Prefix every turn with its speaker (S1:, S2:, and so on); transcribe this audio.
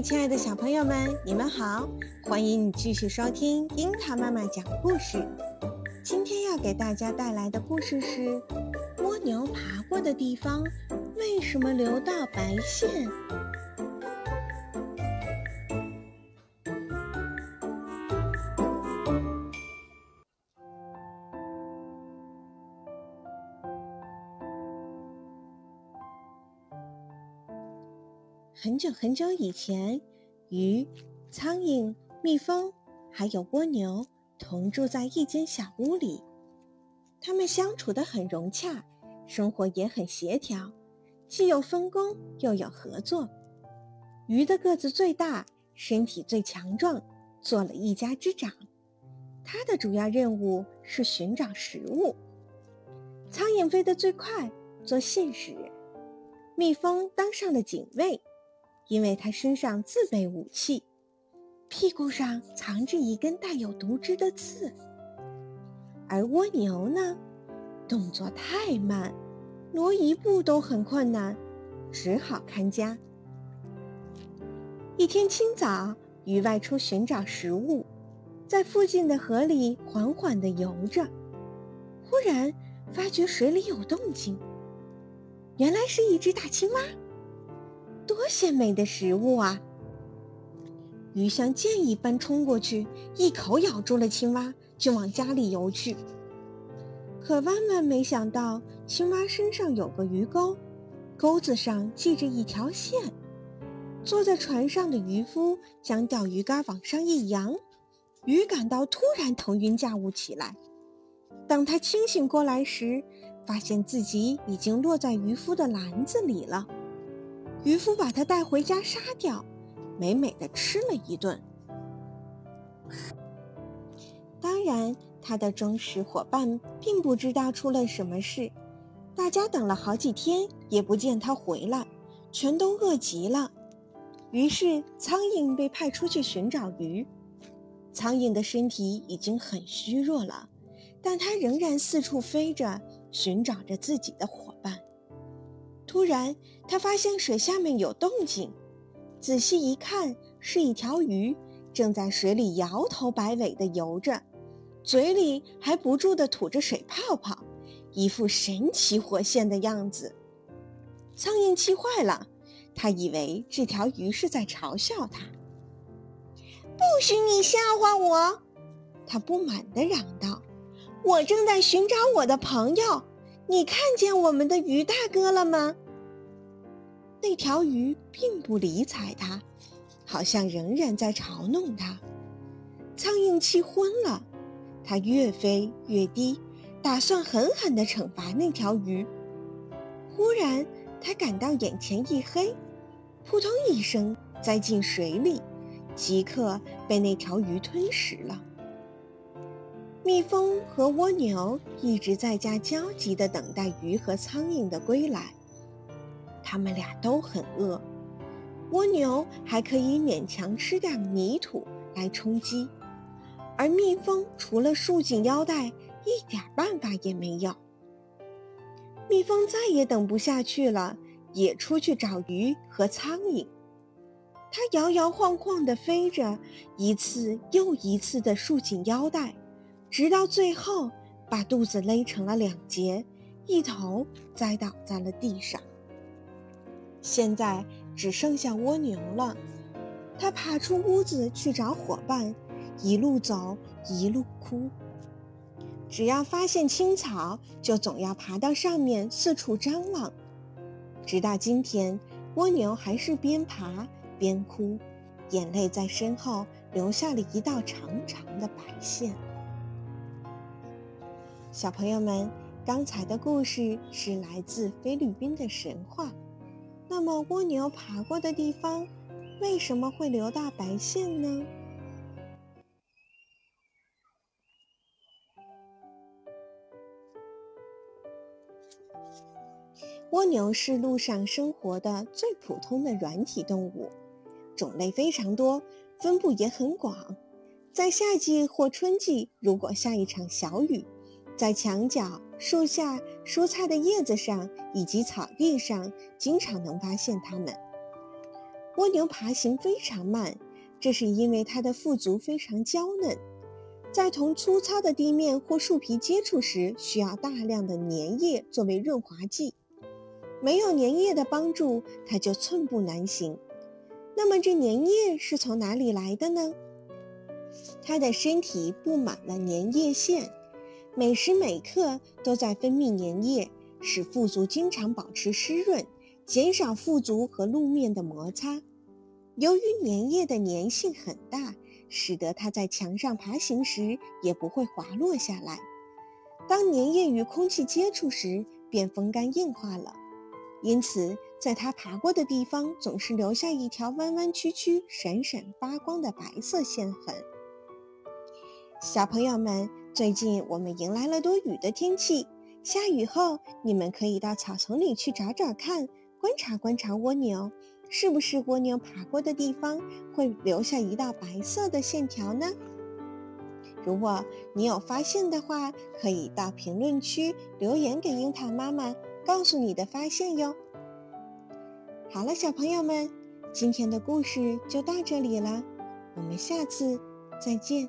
S1: 亲爱的小朋友们，你们好！欢迎你继续收听樱桃妈妈讲故事。今天要给大家带来的故事是：蜗牛爬过的地方为什么留到白线？很久很久以前，鱼、苍蝇、蜜蜂还有蜗牛同住在一间小屋里。它们相处得很融洽，生活也很协调，既有分工又有合作。鱼的个子最大，身体最强壮，做了一家之长。它的主要任务是寻找食物。苍蝇飞得最快，做信使；蜜蜂当上了警卫。因为他身上自备武器，屁股上藏着一根带有毒汁的刺。而蜗牛呢，动作太慢，挪一步都很困难，只好看家。一天清早，鱼外出寻找食物，在附近的河里缓缓地游着，忽然发觉水里有动静，原来是一只大青蛙。多鲜美的食物啊！鱼像箭一般冲过去，一口咬住了青蛙，就往家里游去。可万万没想到，青蛙身上有个鱼钩，钩子上系着一条线。坐在船上的渔夫将钓鱼竿往上一扬，鱼感到突然腾云驾雾起来。当他清醒过来时，发现自己已经落在渔夫的篮子里了。渔夫把它带回家杀掉，美美的吃了一顿。当然，他的忠实伙伴并不知道出了什么事。大家等了好几天也不见他回来，全都饿极了。于是，苍蝇被派出去寻找鱼。苍蝇的身体已经很虚弱了，但它仍然四处飞着，寻找着自己的伙伴。突然，他发现水下面有动静，仔细一看，是一条鱼正在水里摇头摆尾地游着，嘴里还不住地吐着水泡泡，一副神奇活现的样子。苍蝇气坏了，他以为这条鱼是在嘲笑他。
S2: 不许你笑话我！
S1: 他不满地嚷道：“
S2: 我正在寻找我的朋友。”你看见我们的鱼大哥了吗？
S1: 那条鱼并不理睬他，好像仍然在嘲弄他。苍蝇气昏了，它越飞越低，打算狠狠地惩罚那条鱼。忽然，它感到眼前一黑，扑通一声栽进水里，即刻被那条鱼吞食了。蜜蜂和蜗牛一直在家焦急地等待鱼和苍蝇的归来。它们俩都很饿，蜗牛还可以勉强吃点泥土来充饥，而蜜蜂除了束紧腰带，一点办法也没有。蜜蜂再也等不下去了，也出去找鱼和苍蝇。它摇摇晃晃地飞着，一次又一次地束紧腰带。直到最后，把肚子勒成了两截，一头栽倒在了地上。现在只剩下蜗牛了，它爬出屋子去找伙伴，一路走一路哭。只要发现青草，就总要爬到上面四处张望。直到今天，蜗牛还是边爬边哭，眼泪在身后留下了一道长长的白线。小朋友们，刚才的故事是来自菲律宾的神话。那么，蜗牛爬过的地方为什么会留大白线呢？蜗牛是陆上生活的最普通的软体动物，种类非常多，分布也很广。在夏季或春季，如果下一场小雨，在墙角、树下、蔬菜的叶子上以及草地上，经常能发现它们。蜗牛爬行非常慢，这是因为它的腹足非常娇嫩，在同粗糙的地面或树皮接触时，需要大量的粘液作为润滑剂。没有粘液的帮助，它就寸步难行。那么这粘液是从哪里来的呢？它的身体布满了粘液腺，每时每刻都在分泌粘液，使腹足经常保持湿润，减少腹足和路面的摩擦。由于粘液的粘性很大，使得它在墙上爬行时也不会滑落下来。当粘液与空气接触时，便风干硬化了。因此，在它爬过的地方总是留下一条弯弯曲曲、闪闪发光的白色线痕。小朋友们，最近我们迎来了多雨的天气，下雨后你们可以到草丛里去找找看，观察观察蜗牛，是不是蜗牛爬过的地方会留下一道白色的线条呢？如果你有发现的话，可以到评论区留言给樱桃妈妈。告诉你的发现哟。好了，小朋友们，今天的故事就到这里了，我们下次再见。